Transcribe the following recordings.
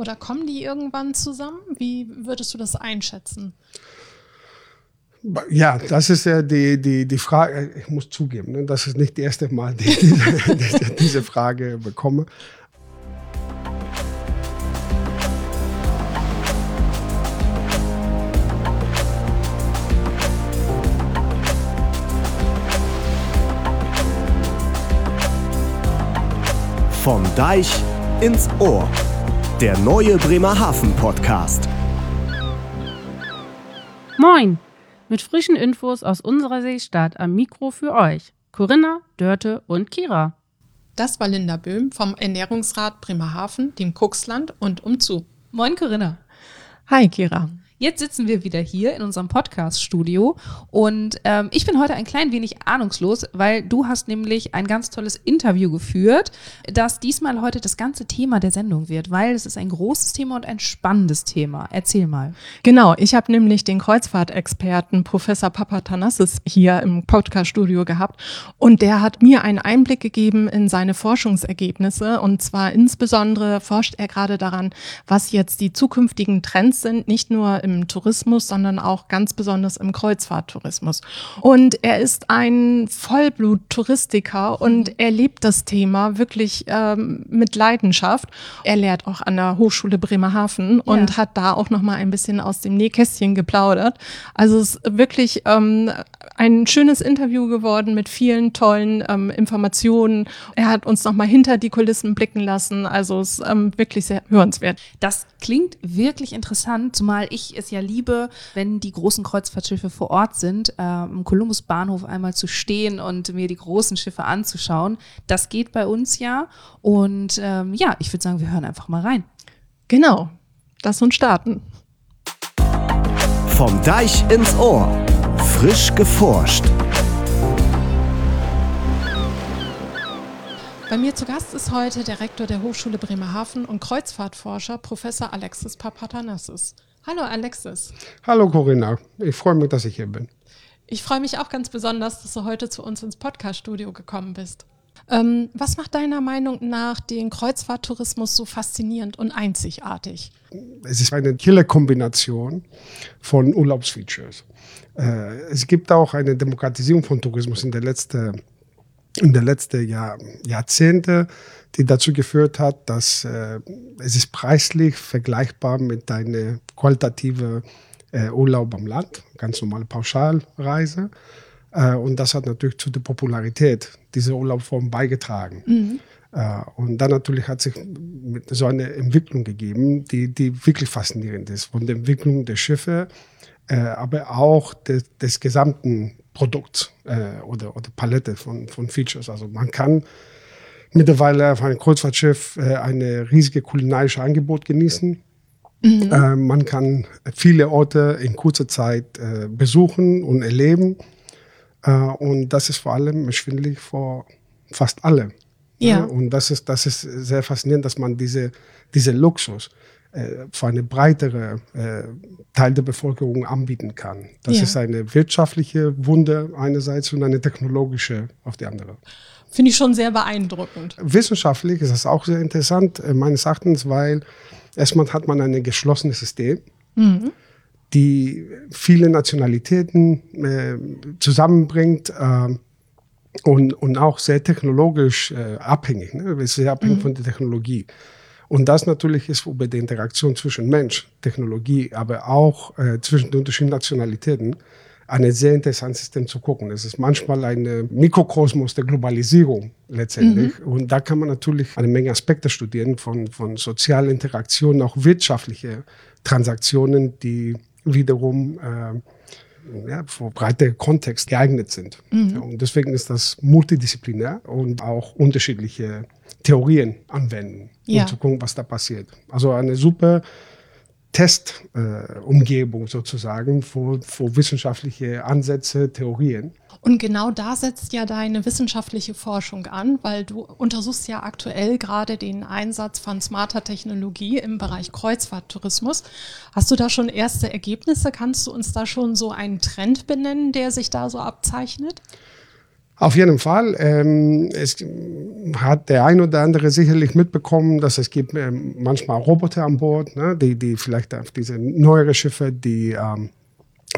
oder kommen die irgendwann zusammen? Wie würdest du das einschätzen? Ja, das ist ja die, die, die Frage, ich muss zugeben, ne, das ist nicht das erste Mal, dass ich diese, diese Frage bekomme. Vom Deich ins Ohr. Der neue Bremerhaven Podcast. Moin! Mit frischen Infos aus unserer Seestadt am Mikro für euch. Corinna, Dörte und Kira. Das war Linda Böhm vom Ernährungsrat Bremerhaven, dem Kuxland und umzu. Moin Corinna. Hi Kira. Jetzt sitzen wir wieder hier in unserem Podcast-Studio und ähm, ich bin heute ein klein wenig ahnungslos, weil du hast nämlich ein ganz tolles Interview geführt, das diesmal heute das ganze Thema der Sendung wird, weil es ist ein großes Thema und ein spannendes Thema. Erzähl mal. Genau, ich habe nämlich den Kreuzfahrtexperten Professor Papatanassis hier im Podcast-Studio gehabt und der hat mir einen Einblick gegeben in seine Forschungsergebnisse und zwar insbesondere forscht er gerade daran, was jetzt die zukünftigen Trends sind, nicht nur im im Tourismus, sondern auch ganz besonders im Kreuzfahrttourismus. Und er ist ein Vollblut-Touristiker und mhm. er liebt das Thema wirklich ähm, mit Leidenschaft. Er lehrt auch an der Hochschule Bremerhaven und ja. hat da auch noch mal ein bisschen aus dem Nähkästchen geplaudert. Also es ist wirklich ähm, ein schönes Interview geworden mit vielen tollen ähm, Informationen. Er hat uns noch mal hinter die Kulissen blicken lassen. Also es ist ähm, wirklich sehr hörenswert. Das klingt wirklich interessant, zumal ich es ja liebe, wenn die großen Kreuzfahrtschiffe vor Ort sind, äh, am Columbus Bahnhof einmal zu stehen und mir die großen Schiffe anzuschauen. Das geht bei uns ja. Und ähm, ja, ich würde sagen, wir hören einfach mal rein. Genau. Lass uns starten. Vom Deich ins Ohr. Frisch geforscht. Bei mir zu Gast ist heute der Rektor der Hochschule Bremerhaven und Kreuzfahrtforscher Professor Alexis Papatanassis. Hallo Alexis. Hallo Corinna, ich freue mich, dass ich hier bin. Ich freue mich auch ganz besonders, dass du heute zu uns ins Podcast-Studio gekommen bist. Ähm, was macht deiner Meinung nach den Kreuzfahrttourismus so faszinierend und einzigartig? Es ist eine Killer-Kombination von Urlaubsfeatures. Äh, es gibt auch eine Demokratisierung von Tourismus in den letzten in den letzten Jahr, Jahrzehnte, die dazu geführt hat, dass äh, es ist preislich vergleichbar mit einer qualitative äh, Urlaub am Land, ganz normale Pauschalreise. Äh, und das hat natürlich zu der Popularität dieser Urlaubsform beigetragen. Mhm. Äh, und dann natürlich hat sich so eine Entwicklung gegeben, die, die wirklich faszinierend ist. Von der Entwicklung der Schiffe, äh, aber auch des, des gesamten Produkts äh, oder, oder Palette von, von Features. Also man kann mittlerweile auf einem Kreuzfahrtschiff äh, eine riesige kulinarische Angebot genießen. Mhm. Äh, man kann viele Orte in kurzer Zeit äh, besuchen und erleben. Äh, und das ist vor allem erschwindlich für fast alle. Ja. Und das ist, das ist sehr faszinierend, dass man diese, diese Luxus für eine breitere äh, Teil der Bevölkerung anbieten kann. Das ja. ist eine wirtschaftliche Wunde einerseits und eine technologische auf die andere. Finde ich schon sehr beeindruckend. Wissenschaftlich ist das auch sehr interessant, äh, meines Erachtens, weil erstmal hat man ein geschlossenes System, mhm. die viele Nationalitäten äh, zusammenbringt äh, und, und auch sehr technologisch äh, abhängig, ne? sehr abhängig mhm. von der Technologie. Und das natürlich ist über die Interaktion zwischen Mensch, Technologie, aber auch äh, zwischen den unterschiedlichen Nationalitäten ein sehr interessantes System zu gucken. Es ist manchmal ein Mikrokosmos der Globalisierung letztendlich. Mhm. Und da kann man natürlich eine Menge Aspekte studieren von, von sozialen Interaktionen, auch wirtschaftliche Transaktionen, die wiederum äh, ja, für breite Kontext geeignet sind. Mhm. Und deswegen ist das multidisziplinär und auch unterschiedliche Theorien anwenden, um zu gucken, was da passiert. Also eine super Testumgebung äh, sozusagen für, für wissenschaftliche Ansätze, Theorien. Und genau da setzt ja deine wissenschaftliche Forschung an, weil du untersuchst ja aktuell gerade den Einsatz von smarter Technologie im Bereich Kreuzfahrttourismus. Hast du da schon erste Ergebnisse? Kannst du uns da schon so einen Trend benennen, der sich da so abzeichnet? Auf jeden Fall. Ähm, es hat der ein oder andere sicherlich mitbekommen, dass es gibt ähm, manchmal Roboter an Bord, ne, die, die vielleicht auf diese neuere Schiffe, die ähm,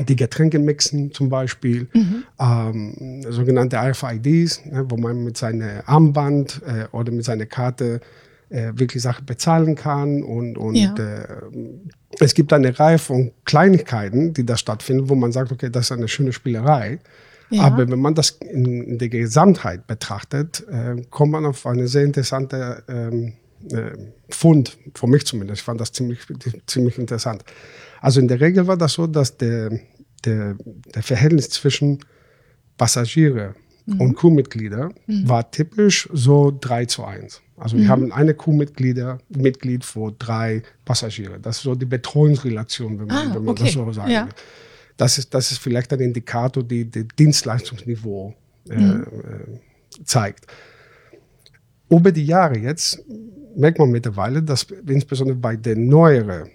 die Getränke mixen zum Beispiel, Mhm. ähm, sogenannte RFIDs, ne, wo man mit seinem Armband äh, oder mit seiner Karte äh, wirklich Sachen bezahlen kann und, und Ja. äh, es gibt eine Reihe von Kleinigkeiten, die da stattfinden, wo man sagt, okay, das ist eine schöne Spielerei. Ja. Aber wenn man das in, der Gesamtheit betrachtet, äh, kommt man auf eine sehr interessante ähm, äh, Fund, für mich zumindest. Ich fand das ziemlich, ziemlich interessant. Also in der Regel war das so, dass der, der, der Verhältnis zwischen Passagiere und Crewmitglieder war typisch so 3 zu 1. Also wir haben eine Crewmitglieder, Mitglied für drei Passagiere. Das ist so die Betreuungsrelation, wenn man, Ah, wenn man okay. das so sagen Ja. Das ist, das ist vielleicht ein Indikator, die, die Dienstleistungsniveau äh, Mhm. äh, zeigt. Über die Jahre jetzt merkt man mittlerweile, dass insbesondere bei den neueren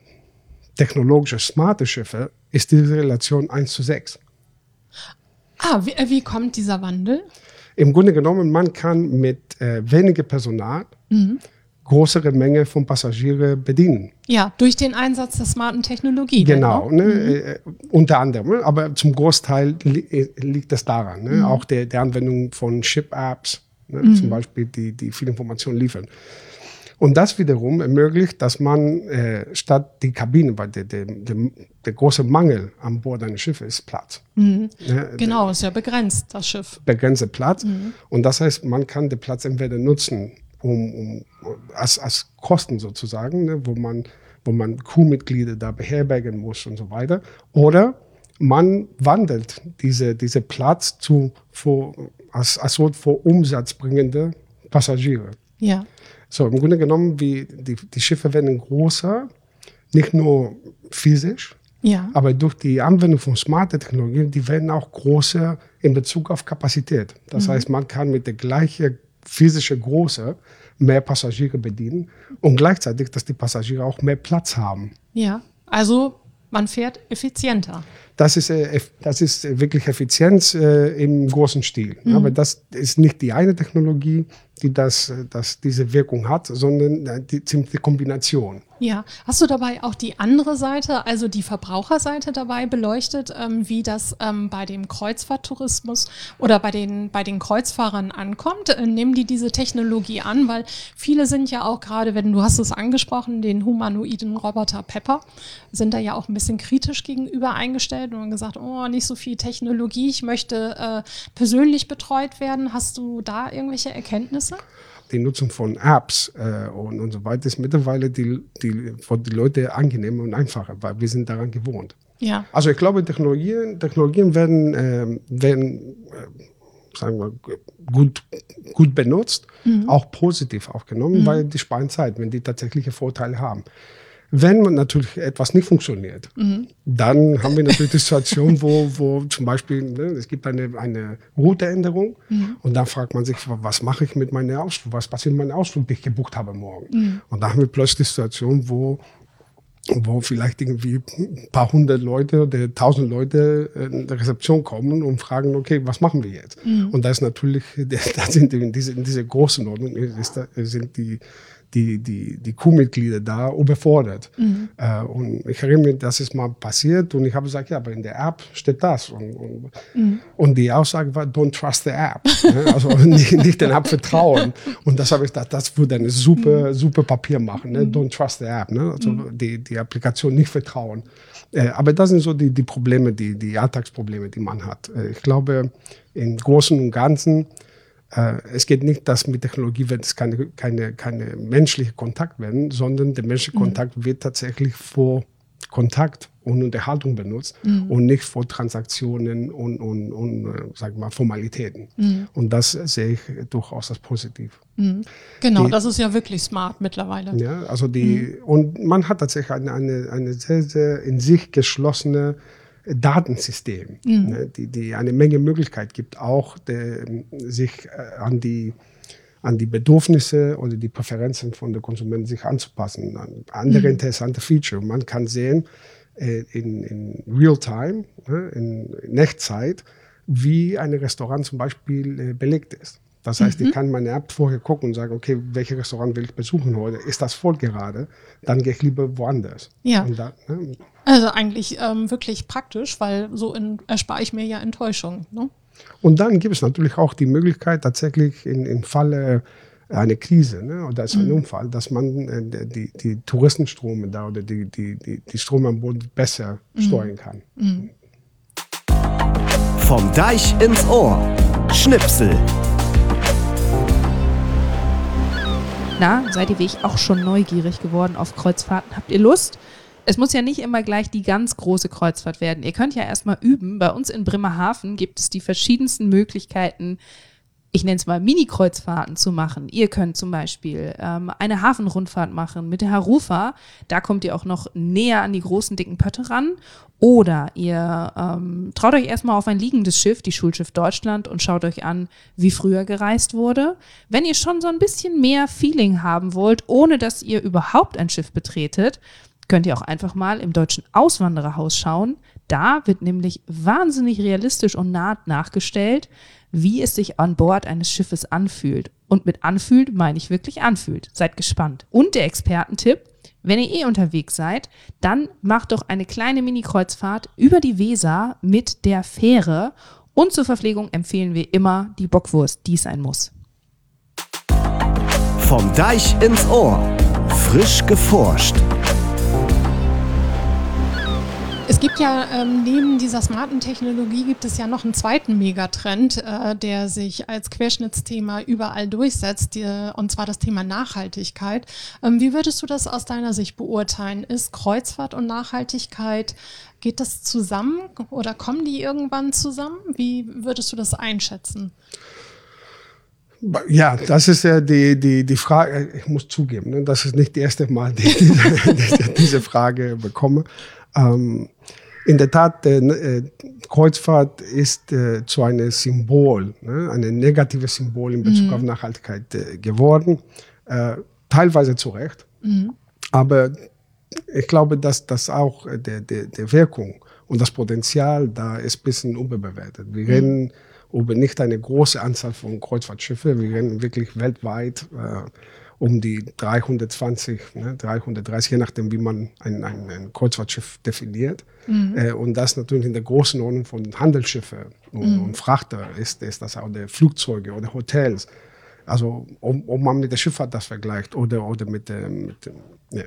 technologischen smarte Schiffe ist diese Relation 1 zu 6. Ah, wie, äh, wie kommt dieser Wandel? Im Grunde genommen, man kann mit äh, weniger Personal größere Menge von Passagieren bedienen. Ja, durch den Einsatz der smarten Technologie. dann, Genau, ne? ne? äh, unter anderem. ne? Aber zum Großteil li äh, liegt es daran. Ne? Auch der, der Anwendung von Ship-Apps, ne? zum Beispiel, die, die viel Informationen liefern. Und das wiederum ermöglicht, dass man äh, statt die Kabine, weil der, der, der, der große Mangel an Bord eines Schiffes ist Platz. Ne? Genau, ist ja begrenzt, das Schiff. begrenzte Platz. Und das heißt, man kann den Platz entweder nutzen, um, um als, als Kosten sozusagen, ne, wo man wo man Crewmitglieder da beherbergen muss und so weiter. Oder man wandelt diese, diese Platz zu für, als, als Ort für umsatzbringende Passagiere. Ja. So, im Grunde genommen, wie die, die Schiffe werden größer, nicht nur physisch, Ja. aber durch die Anwendung von smarter Technologien, die werden auch größer in Bezug auf Kapazität. Das heißt, man kann mit der gleichen physischen Größe mehr Passagiere bedienen und gleichzeitig, dass die Passagiere auch mehr Platz haben. Ja. Also man fährt effizienter. Das ist, äh, das ist wirklich Effizienz äh, im großen Stil. Aber das ist nicht die eine Technologie, die das, äh, das diese Wirkung hat, sondern die, die Kombination. Ja. Hast du dabei auch die andere Seite, also die Verbraucherseite dabei beleuchtet, ähm, wie das ähm, bei dem Kreuzfahrttourismus oder bei den, bei den Kreuzfahrern ankommt? Äh, nehmen die diese Technologie an? Weil viele sind ja auch gerade, wenn du hast es angesprochen, den humanoiden Roboter Pepper, sind da ja auch ein bisschen kritisch gegenüber eingestellt und gesagt, oh, nicht so viel Technologie, ich möchte äh, persönlich betreut werden. Hast du da irgendwelche Erkenntnisse? Die Nutzung von Apps äh, und, und so weiter ist mittlerweile die, die, für die Leute angenehmer und einfacher, weil wir sind daran gewohnt. Ja. Also ich glaube, Technologien, Technologien werden, ähm, werden äh, sagen wir, gut, gut benutzt, auch positiv aufgenommen, weil die sparen Zeit, wenn die tatsächliche Vorteile haben. Wenn man natürlich etwas nicht funktioniert, dann haben wir natürlich die Situation, wo, wo zum Beispiel ne, es gibt eine, eine Routeänderung und dann fragt man sich, was mache ich mit meinem Ausflug, was passiert mit meinem Ausflug, den ich gebucht habe morgen. Und da haben wir plötzlich die Situation, wo wo vielleicht irgendwie ein paar hundert Leute oder tausend Leute in der Rezeption kommen und fragen, okay, was machen wir jetzt? Und da ist natürlich, da sind in diese, in diese Größenordnung ist da, sind die, die, die, die Crewmitglieder da überfordert. Äh, und ich erinnere mich, das ist mal passiert und ich habe gesagt, ja, aber in der App steht das. Und, und, und die Aussage war, don't trust the app. ne? also nicht, nicht den App vertrauen. Und das habe ich gedacht, das würde eine super, super Papier machen. Ne? Don't trust the app. Ne? Also die, die Applikation nicht vertrauen. Äh, aber das sind so die, die Probleme, die, die Alltagsprobleme, die man hat. Äh, ich glaube, im Großen und Ganzen, es geht nicht, dass mit Technologie wird es keine, keine, keine menschliche Kontakt werden, sondern der menschliche Kontakt wird tatsächlich vor Kontakt und Unterhaltung benutzt und nicht vor Transaktionen und, und, und äh, sag mal, Formalitäten. Und das sehe ich durchaus als positiv. Genau, Die- das ist ja wirklich smart mittlerweile. Ja, also die, und man hat tatsächlich eine, eine, eine sehr, sehr in sich geschlossene Datensystem, ne, die, die eine Menge Möglichkeit gibt, auch der, sich äh, an die an die Bedürfnisse oder die Präferenzen von der Konsumenten sich anzupassen. Andere interessante Feature. Man kann sehen, äh, in, in Real-Time, ne, in, in Echtzeit, wie ein Restaurant zum Beispiel äh, belegt ist. Das heißt, ich kann meine App vorher gucken und sagen, okay, welches Restaurant will ich besuchen heute? Ist das voll gerade? Dann gehe ich lieber woanders. Ja. Und dann, ne? Also eigentlich ähm, wirklich praktisch, weil so in, erspare ich mir ja Enttäuschung. Ne? Und dann gibt es natürlich auch die Möglichkeit, tatsächlich in, im Falle einer Krise ne, oder ist ein Unfall, dass man äh, die, die Touristenstrome da oder die, die, die, die Strome am Boden besser steuern kann. Vom Deich ins Ohr. Schnipsel. Na, seid ihr wie ich auch schon neugierig geworden auf Kreuzfahrten? Habt ihr Lust? Es muss ja nicht immer gleich die ganz große Kreuzfahrt werden. Ihr könnt ja erstmal üben. Bei uns in Bremerhaven gibt es die verschiedensten Möglichkeiten, ich nenne es mal Mini-Kreuzfahrten zu machen. Ihr könnt zum Beispiel ähm, eine Hafenrundfahrt machen mit der Harufa. Da kommt ihr auch noch näher an die großen, dicken Pötte ran. Oder ihr ähm, traut euch erstmal auf ein liegendes Schiff, die Schulschiff Deutschland, und schaut euch an, wie früher gereist wurde. Wenn ihr schon so ein bisschen mehr Feeling haben wollt, ohne dass ihr überhaupt ein Schiff betretet, könnt ihr auch einfach mal im deutschen Auswandererhaus schauen. Da wird nämlich wahnsinnig realistisch und nah nachgestellt, wie es sich an Bord eines Schiffes anfühlt. Und mit anfühlt meine ich wirklich anfühlt. Seid gespannt. Und der Expertentipp, wenn ihr eh unterwegs seid, dann macht doch eine kleine Mini-Kreuzfahrt über die Weser mit der Fähre. Und zur Verpflegung empfehlen wir immer die Bockwurst, die sein muss. Vom Deich ins Ohr. Frisch geforscht. Es gibt ja ähm, neben dieser smarten Technologie gibt es ja noch einen zweiten Megatrend, äh, der sich als Querschnittsthema überall durchsetzt, die, und zwar das Thema Nachhaltigkeit. Ähm, wie würdest du das aus deiner Sicht beurteilen? Ist Kreuzfahrt und Nachhaltigkeit, geht das zusammen oder kommen die irgendwann zusammen? Wie würdest du das einschätzen? Ja, das ist ja die, die, die Frage, ich muss zugeben, ne, das ist nicht das erste Mal, die, die, diese Frage bekomme. Ähm, in der Tat, äh, Kreuzfahrt ist äh, zu einem Symbol, ne, ein negatives Symbol in Bezug mhm. auf Nachhaltigkeit äh, geworden. Äh, teilweise zu Recht. Mhm. Aber ich glaube, dass das auch der, der, der Wirkung und das Potenzial da ist ein bisschen überbewertet. Wir mhm. reden über nicht eine große Anzahl von Kreuzfahrtschiffen, wir reden wirklich weltweit äh, um die 320, ne, 330, je nachdem, wie man ein, ein, ein Kreuzfahrtschiff definiert. Mhm. Äh, und das natürlich in der großen Ordnung von Handelsschiffen und, mhm. und Frachter ist, ist das auch der Flugzeuge oder Hotels. Also ob, ob man mit der Schifffahrt das vergleicht oder, oder mit, äh, mit, äh,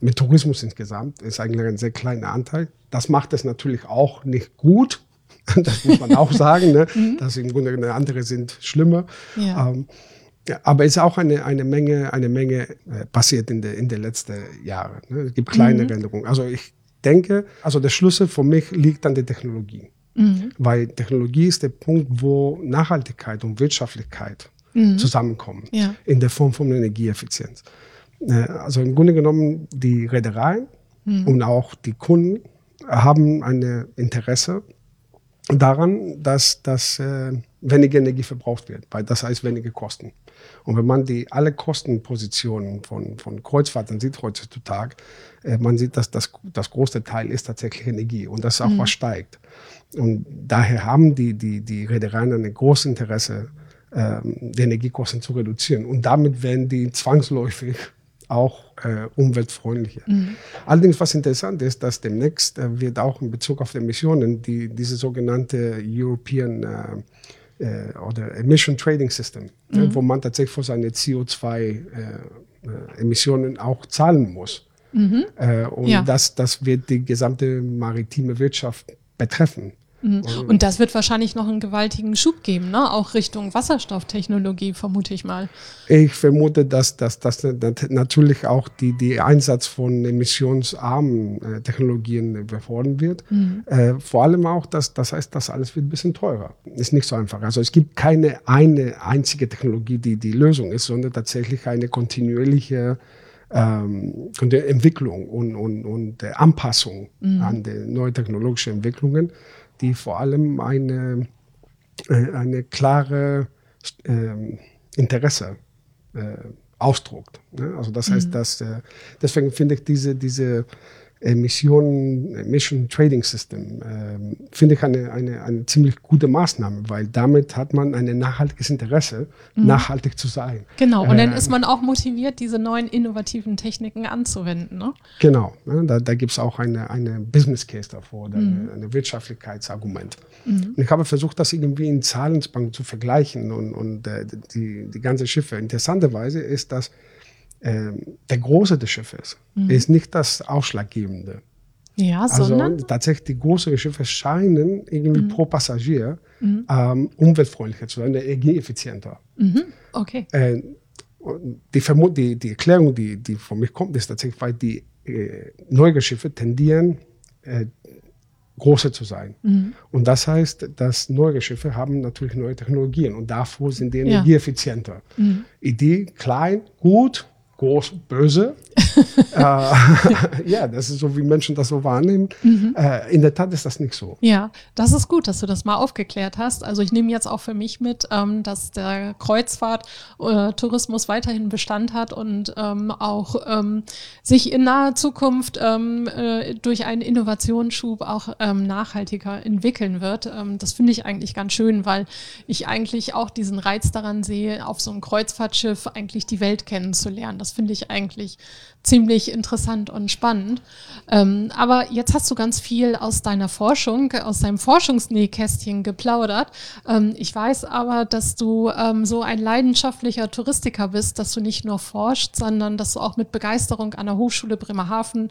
mit Tourismus insgesamt, ist eigentlich ein sehr kleiner Anteil. Das macht es natürlich auch nicht gut. Das muss man auch sagen, ne? Mhm. dass im Grunde andere sind schlimmer. Ja. Ähm, ja, aber es ist auch eine, eine Menge, eine Menge äh, passiert in den in den letzten Jahren. Ne? Es gibt kleine mhm. Änderungen. Also ich denke, also der Schlüssel für mich liegt an der Technologie. Mhm. Weil Technologie ist der Punkt, wo Nachhaltigkeit und Wirtschaftlichkeit mhm. zusammenkommen. Ja. In der Form von Energieeffizienz. Äh, also im Grunde genommen, die Reedereien mhm. und auch die Kunden haben ein Interesse daran, dass, dass äh, weniger Energie verbraucht wird, weil das heißt weniger Kosten. Und wenn man die alle Kostenpositionen von, von Kreuzfahrten sieht heutzutage, äh, man sieht, dass das, das große Teil ist tatsächlich Energie und das ist auch mhm. was steigt. Und daher haben die, die, die Reedereien ein großes Interesse, ähm, die Energiekosten zu reduzieren. Und damit werden die zwangsläufig auch äh, umweltfreundlicher. Mhm. Allerdings, was interessant ist, dass demnächst äh, wird auch in Bezug auf die Emissionen die, diese sogenannte European äh, äh, oder Emission Trading System, ne, mhm. wo man tatsächlich für seine CO2-Emissionen äh, äh, auch zahlen muss. Mhm. und ja. das, das wird die gesamte maritime Wirtschaft betreffen. Mhm. Und das wird wahrscheinlich noch einen gewaltigen Schub geben, ne? auch Richtung Wasserstofftechnologie, vermute ich mal. Ich vermute, dass, dass, dass natürlich auch die, die Einsatz von emissionsarmen äh, Technologien befördern wird. Mhm. Äh, vor allem auch, dass, das heißt, das alles wird ein bisschen teurer. Ist nicht so einfach. Also es gibt keine eine einzige Technologie, die die Lösung ist, sondern tatsächlich eine kontinuierliche ähm, Entwicklung und, und, und Anpassung mhm. an die neuen technologischen Entwicklungen die vor allem eine, äh, eine klare äh, Interesse äh, ausdruckt. Ne? Also das heißt, mhm. dass, äh, deswegen finde ich diese, diese Emissionen, Emission Trading System, äh, finde ich eine, eine, eine ziemlich gute Maßnahme, weil damit hat man ein nachhaltiges Interesse, Mhm. nachhaltig zu sein. Genau, und dann Äh, ist man auch motiviert, diese neuen innovativen Techniken anzuwenden. Ne? Genau, ne, da, da gibt es auch eine, eine Business Case davor, Mhm. eine, eine Wirtschaftlichkeitsargument. Und ich habe versucht, das irgendwie in Zahlensbank zu vergleichen und, und äh, die, die ganze Schiffe. Interessanterweise ist, dass ähm, der Große des Schiffes ist nicht das Ausschlaggebende. Ja, Also sondern tatsächlich die größeren Schiffe scheinen irgendwie pro Passagier ähm, umweltfreundlicher zu sein, energieeffizienter. okay. Äh, die, Vermut die, die Erklärung, die, die von mir kommt, ist tatsächlich, weil die äh, neuen Schiffe tendieren, äh, große zu sein. Und das heißt, dass neue Schiffe haben natürlich neue Technologien und davor sind die Ja. energieeffizienter. Idee, klein, gut, groß, böse. äh, ja, das ist so, wie Menschen das so wahrnehmen. Äh, in der Tat ist das nicht so. Ja, das ist gut, dass du das mal aufgeklärt hast. Also ich nehme jetzt auch für mich mit, ähm, dass der Kreuzfahrt-Tourismus weiterhin Bestand hat und ähm, auch ähm, sich in naher Zukunft ähm, äh, durch einen Innovationsschub auch ähm, nachhaltiger entwickeln wird. Ähm, das finde ich eigentlich ganz schön, weil ich eigentlich auch diesen Reiz daran sehe, auf so einem Kreuzfahrtschiff eigentlich die Welt kennenzulernen. Das finde ich eigentlich ziemlich interessant und spannend. Ähm, aber jetzt hast du ganz viel aus deiner Forschung, aus deinem Forschungsnähkästchen geplaudert. Ähm, ich weiß aber, dass du ähm, so ein leidenschaftlicher Touristiker bist, dass du nicht nur forscht, sondern dass du auch mit Begeisterung an der Hochschule Bremerhaven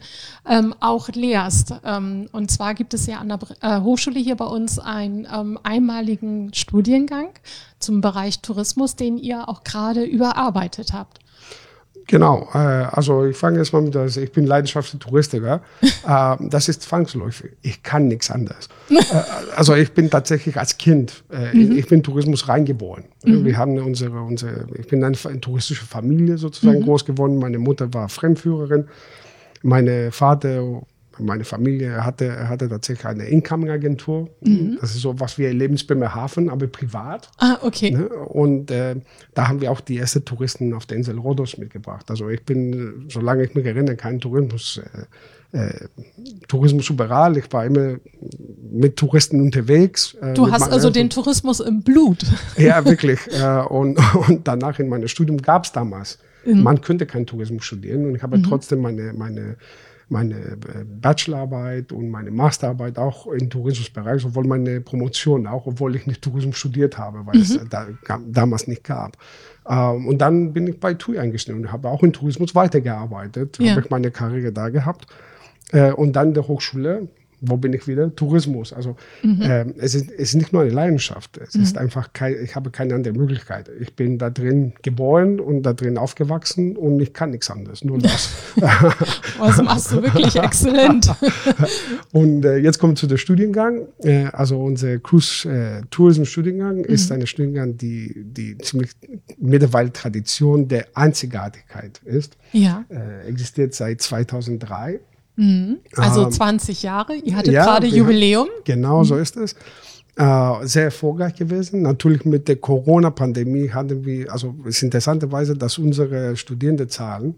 ähm, auch lehrst. Ähm, und zwar gibt es ja an der Bre äh, Hochschule hier bei uns einen ähm, einmaligen Studiengang zum Bereich Tourismus, den ihr auch gerade überarbeitet habt. Genau, äh, also ich fange jetzt mal mit, das, ich bin leidenschaftlicher Touristiker. äh, das ist zwangsläufig. Ich kann nichts anderes. äh, also ich bin tatsächlich als Kind, äh, ich bin Tourismus reingeboren. Wir haben unsere, unsere, ich bin eine, eine touristische Familie sozusagen groß geworden. Meine Mutter war Fremdführerin. Meine Vater, meine Familie hatte, hatte tatsächlich eine Incoming-Agentur. Das ist so was wie Erlebnis Bremerhaven, aber privat. Ah, okay. Ne? Und äh, da haben wir auch die ersten Touristen auf der Insel Rhodos mitgebracht. Also ich bin, solange ich mich erinnere, kein Tourismus, äh, äh, Tourismus überall. Ich war immer mit Touristen unterwegs. Äh, Du hast also den Tourismus im Blut. Ja, wirklich. äh, und, und danach in meinem Studium gab es damals. Mhm. Man könnte kein Tourismus studieren und ich habe trotzdem meine, meine, meine äh, Bachelorarbeit und meine Masterarbeit auch im Tourismusbereich, obwohl meine Promotion auch, obwohl ich nicht Tourismus studiert habe, weil Mhm. es da, damals nicht gab. Ähm, und dann bin ich bei TUI eingestiegen und habe auch in Tourismus weitergearbeitet, Ja. habe ich meine Karriere da gehabt. Äh, und dann der Hochschule, wo bin ich wieder? Tourismus. Also ähm, es, ist, es ist nicht nur eine Leidenschaft, es ist einfach kein, ich habe keine andere Möglichkeit. Ich bin da drin geboren und da drin aufgewachsen und ich kann nichts anderes, nur das. Das machst du wirklich exzellent. und äh, jetzt kommt zu der Studiengang. Äh, also unser Cruise äh, Tourism Studiengang ist ein Studiengang, die, die ziemlich mittlerweile Tradition der Einzigartigkeit ist. Ja, Äh, existiert seit 2003. also Ähm, 20 Jahre. Ihr hattet ja, gerade Jubiläum. Genau so ist es. Äh, sehr erfolgreich gewesen. Natürlich mit der Corona-Pandemie hatten wir, also es ist interessanterweise, dass unsere Studierendenzahlen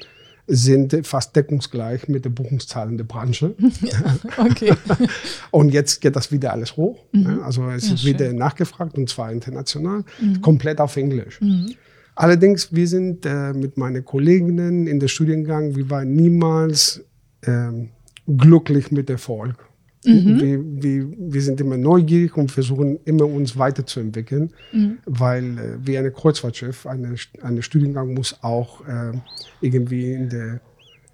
sind fast deckungsgleich mit den Buchungszahlen der Branche. Okay. Und jetzt geht das wieder alles hoch. ne? Also es Ja, ist wieder schön. nachgefragt und zwar international, komplett auf Englisch. Allerdings, wir sind äh, mit meinen Kolleginnen in der Studiengang, wir waren niemals ähm, glücklich mit Erfolg. Wir, wir, wir sind immer neugierig und versuchen immer uns weiterzuentwickeln, weil äh, wie ein Kreuzfahrtschiff, eine, eine Studiengang muss auch äh, irgendwie in der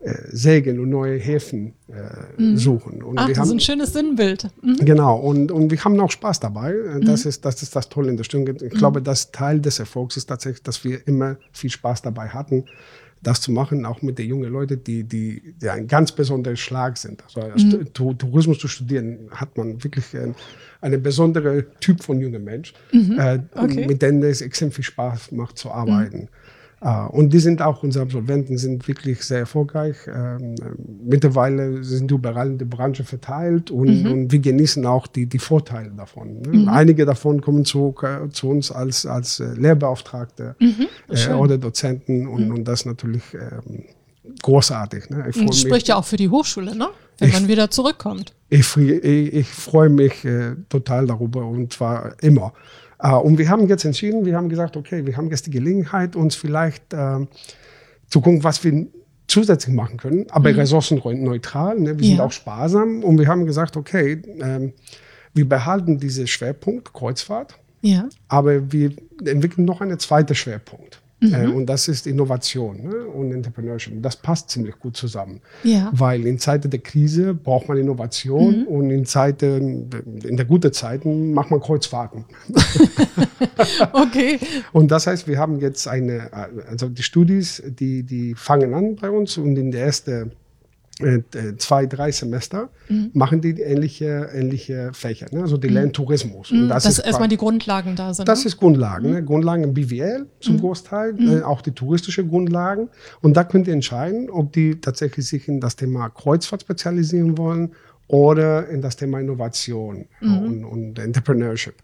äh, Sägen und neue Häfen äh, suchen. Und Ach, das ist haben, ein schönes Sinnbild. Mhm. Genau, und, und wir haben auch Spaß dabei. Das, ist, das ist das Tolle in der Stunde. Ich glaube, das Teil des Erfolgs ist tatsächlich, dass wir immer viel Spaß dabei hatten, das zu machen, auch mit den jungen Leuten, die, die, die ein ganz besonderer Schlag sind. Also als Tu- Tourismus zu studieren, hat man wirklich ein, eine besondere Typ von jungen Mensch, äh, Okay. mit denen es extrem viel Spaß macht zu arbeiten. Äh, Und die sind auch, unsere Absolventen sind wirklich sehr erfolgreich. Ähm, Mittlerweile sind überall in der Branche verteilt und, und wir genießen auch die, die Vorteile davon. Ne? Einige davon kommen zu, äh, zu uns als, als äh, Lehrbeauftragte äh, oder Dozenten und, und das natürlich ähm, großartig. Ne? Ich Das mich- spricht ja auch für die Hochschule, ne? wenn Ich- man wieder zurückkommt. Ich, ich, ich freue mich äh, total darüber und zwar immer. Äh, und wir haben jetzt entschieden, wir haben gesagt, okay, wir haben jetzt die Gelegenheit, uns vielleicht äh, zu gucken, was wir zusätzlich machen können, aber ressourcenneutral. Ne? Wir sind Ja. auch sparsam und wir haben gesagt, okay, ähm, wir behalten diesen Schwerpunkt Kreuzfahrt, Ja. aber wir entwickeln noch einen zweiten Schwerpunkt. Äh, und das ist Innovation ne? und Entrepreneurship. Das passt ziemlich gut zusammen. Ja. Weil in Zeiten der Krise braucht man Innovation und in Zeiten, in der guten Zeiten macht man Kreuzfahrten. Okay. Und das heißt, wir haben jetzt eine, also die Studis, die, die fangen an bei uns und in der ersten zwei, drei Semester machen die ähnliche, ähnliche Fächer. Ne? Also die lernen Tourismus. Und Dass erstmal die Grundlagen da sind. das ne? ist Grundlagen, ne? Grundlagen im BWL zum Großteil, äh, auch die touristische Grundlagen. Und da könnt ihr entscheiden, ob die tatsächlich sich in das Thema Kreuzfahrt spezialisieren wollen oder in das Thema Innovation äh, und, und Entrepreneurship.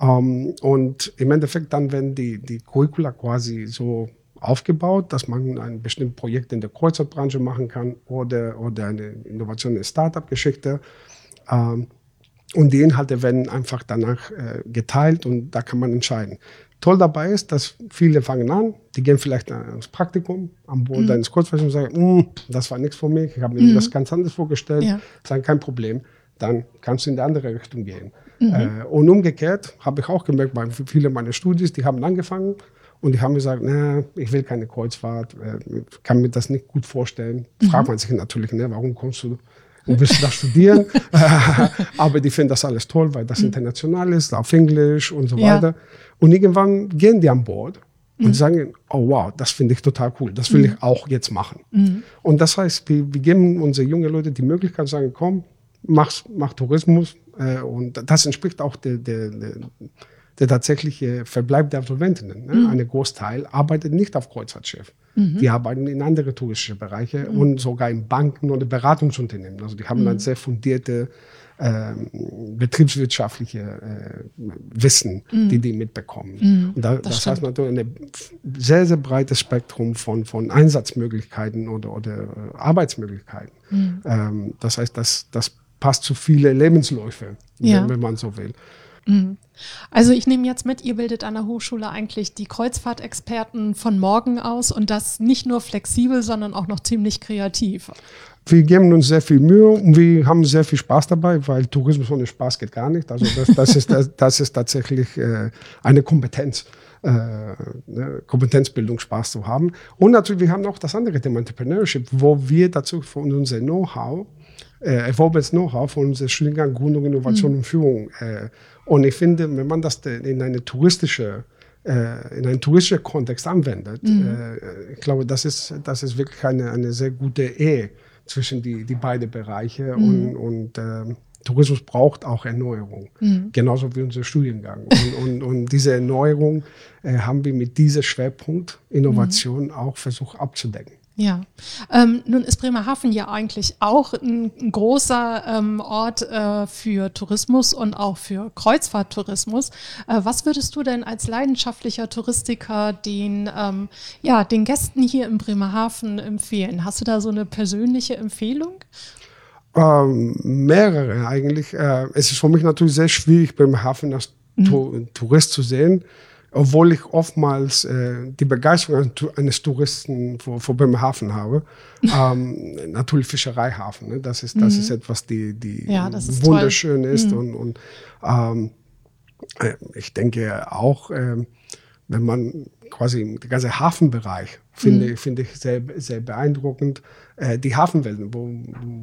Ähm, und im Endeffekt dann werden die, die Curricula quasi so aufgebaut, dass man ein bestimmtes Projekt in der Kreuzfahrtbranche machen kann oder, oder eine Innovation in der Startup-Geschichte. Ähm, und die Inhalte werden einfach danach äh, geteilt und da kann man entscheiden. Toll dabei ist, dass viele fangen an, die gehen vielleicht ans Praktikum am Boot eines Kurzfilms und sagen, "Mm, das war nichts für mich, ich habe mir das ganz anders vorgestellt. Ja. Sagen, kein Problem, dann kannst du in die andere Richtung gehen. Äh, und umgekehrt habe ich auch gemerkt, bei viele meiner Studis, die haben angefangen und die haben gesagt, na, ich will keine Kreuzfahrt, äh, kann mir das nicht gut vorstellen. Fragt man sich natürlich, ne, warum kommst du und willst du das studieren? Aber die finden das alles toll, weil das international ist, auf Englisch und so Ja. weiter. Und irgendwann gehen die an Bord und sagen, oh wow, das finde ich total cool, das will ich auch jetzt machen. Und das heißt, wir, wir geben unsere jungen Leute die Möglichkeit, sagen, komm, mach, mach Tourismus. Äh, und das entspricht auch der, der, der, der tatsächliche Verbleib der Absolventinnen. Ne? Ein Großteil arbeitet nicht auf Kreuzfahrtschiff. Die arbeiten in andere touristische Bereiche und sogar in Banken oder Beratungsunternehmen. Also die haben dann sehr fundierte ähm, betriebswirtschaftliche äh, Wissen, die die mitbekommen. Und da, das, heißt natürlich ein sehr, sehr breites Spektrum von, von Einsatzmöglichkeiten oder, oder äh, Arbeitsmöglichkeiten. Ähm, das heißt, das, das passt zu viele Lebensläufe, Ja. wenn, wenn man so will. Also ich nehme jetzt mit, ihr bildet an der Hochschule eigentlich die Kreuzfahrtexperten von morgen aus und das nicht nur flexibel, sondern auch noch ziemlich kreativ. Wir geben uns sehr viel Mühe und wir haben sehr viel Spaß dabei, weil Tourismus ohne Spaß geht gar nicht. Also das, das, ist, das, das ist tatsächlich äh, eine Kompetenz. Äh, ne, Kompetenzbildung Spaß zu haben. Und natürlich, wir haben auch das andere Thema Entrepreneurship, wo wir dazu von unserem Know-how, äh, erworbenes Know-how von unserem Studiengang Gründung, Innovation und Führung. Äh, und ich finde, wenn man das in eine touristische äh, in einen touristischen Kontext anwendet, äh, ich glaube, das ist, das ist wirklich eine, eine sehr gute Ehe zwischen die, die beiden Bereiche und, und ähm, Tourismus braucht auch Erneuerung, genauso wie unser Studiengang. Und, und, und diese Erneuerung äh, haben wir mit diesem Schwerpunkt Innovation auch versucht abzudecken. Ja, ähm, nun ist Bremerhaven ja eigentlich auch ein, ein großer ähm, Ort äh, für Tourismus und auch für Kreuzfahrttourismus. Äh, was würdest du denn als leidenschaftlicher Touristiker den, ähm, ja, den Gästen hier in Bremerhaven empfehlen? Hast du da so eine persönliche Empfehlung? Ähm, mehrere eigentlich. Äh, es ist für mich natürlich sehr schwierig, beim Hafen als Tu- Tourist zu sehen, obwohl ich oftmals äh, die Begeisterung eines Touristen vor, vor Bremerhaven habe. ähm, natürlich Fischereihafen. Ne? Das ist, das ist etwas, die, die Ja, das ist wunderschön ist. Und, und ähm, äh, ich denke auch, ähm, wenn man quasi den ganzen Hafenbereich finde, ich finde ich sehr, sehr beeindruckend. Äh, die Hafenwelt, wo,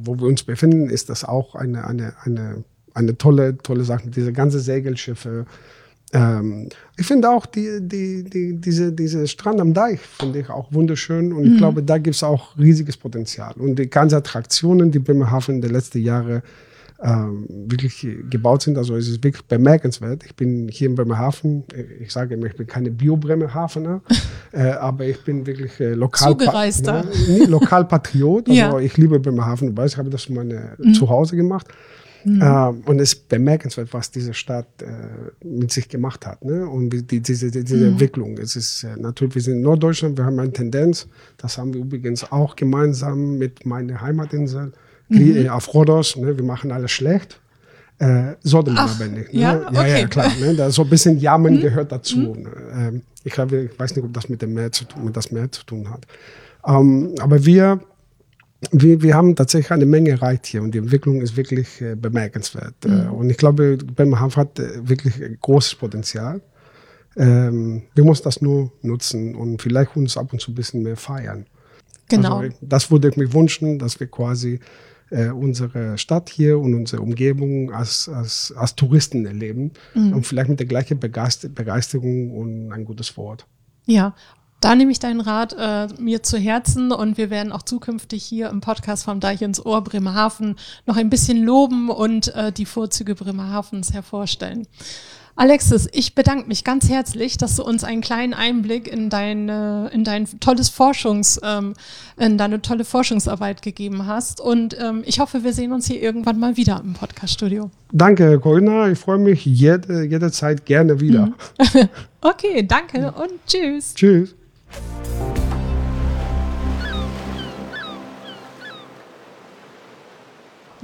wo wir uns befinden, ist das auch eine, eine, eine, eine tolle, tolle Sache. Diese ganze Segelschiffe. Ähm, ich finde auch die, die, die, diese, diese Strand am Deich finde ich auch wunderschön und ich glaube, da gibt es auch riesiges Potenzial. Und die ganzen Attraktionen, die Bremerhaven in den letzten Jahren ähm, wirklich gebaut sind. Also es ist wirklich bemerkenswert. Ich bin hier in Bremerhaven, ich sage immer, ich bin keine Bio-Bremerhavener, äh, aber ich bin wirklich äh, lokal Zugereister. Ne, nee, Lokalpatriot. Also Ja. ich liebe Bremerhaven, du weißt, ich habe das für meine Zuhause gemacht. Ähm, und es ist bemerkenswert, was diese Stadt äh, mit sich gemacht hat. Ne? Und die, diese, diese Entwicklung. Es ist äh, natürlich, wir sind in Norddeutschland, wir haben eine Tendenz, das haben wir übrigens auch gemeinsam mit meiner Heimatinsel, mhm. auf Rhodos, ne, wir machen alles schlecht. Äh, sollte man Ach, aber nicht. Ne? Ja, okay. ja, klar. Ne? Da so ein bisschen Jammern mhm. gehört dazu. Mhm. Ähm, ich, glaube, ich weiß nicht, ob das mit dem Meer zu tun, mit das Meer zu tun hat. Ähm, aber wir, wir, wir haben tatsächlich eine Menge erreicht hier und die Entwicklung ist wirklich äh, bemerkenswert. Äh, mhm. und ich glaube, Bremerhaven hat äh, wirklich großes Potenzial. Ähm, wir müssen das nur nutzen und vielleicht uns ab und zu ein bisschen mehr feiern. Genau. Also, das würde ich mir wünschen, dass wir quasi äh, unsere Stadt hier und unsere Umgebung als, als, als Touristen erleben mhm. und vielleicht mit der gleichen Begeisterung und ein gutes Wort. Ja, da nehme ich deinen Rat äh, mir zu Herzen und wir werden auch zukünftig hier im Podcast vom Deich ins Ohr Bremerhaven noch ein bisschen loben und äh, die Vorzüge Bremerhavens hervorstellen. Alexis, ich bedanke mich ganz herzlich, dass du uns einen kleinen Einblick in dein, in dein tolles Forschungs, ähm, in deine tolle Forschungsarbeit gegeben hast. Und ähm, ich hoffe, wir sehen uns hier irgendwann mal wieder im Podcaststudio. Danke, Corinna. Ich freue mich jede, jederzeit gerne wieder. Mhm. okay, danke und tschüss. Tschüss.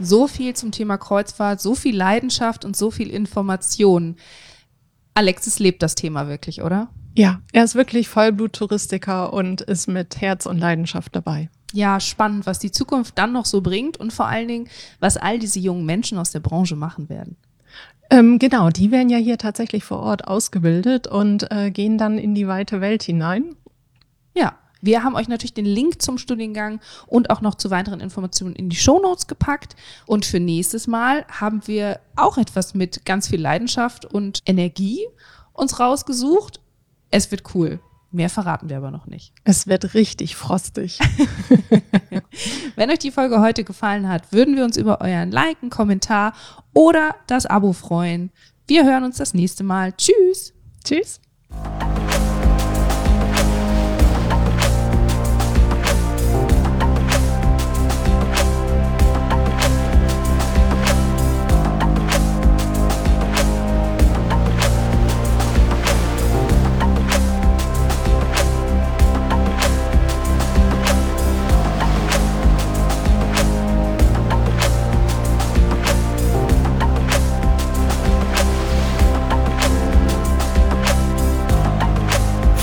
So viel zum Thema Kreuzfahrt, so viel Leidenschaft und so viel Information. Alexis lebt das Thema wirklich, oder? Ja, er ist wirklich Vollblut-Touristiker und ist mit Herz und Leidenschaft dabei. Ja, spannend, was die Zukunft dann noch so bringt und vor allen Dingen, was all diese jungen Menschen aus der Branche machen werden. Ähm, genau, die werden ja hier tatsächlich vor Ort ausgebildet und äh, gehen dann in die weite Welt hinein. Ja, wir haben euch natürlich den Link zum Studiengang und auch noch zu weiteren Informationen in die Show Notes gepackt. Und für nächstes Mal haben wir auch etwas mit ganz viel Leidenschaft und Energie uns rausgesucht. Es wird cool. Mehr verraten wir aber noch nicht. Es wird richtig frostig. Wenn euch die Folge heute gefallen hat, würden wir uns über euren Like, einen Kommentar oder das Abo freuen. Wir hören uns das nächste Mal. Tschüss. Tschüss.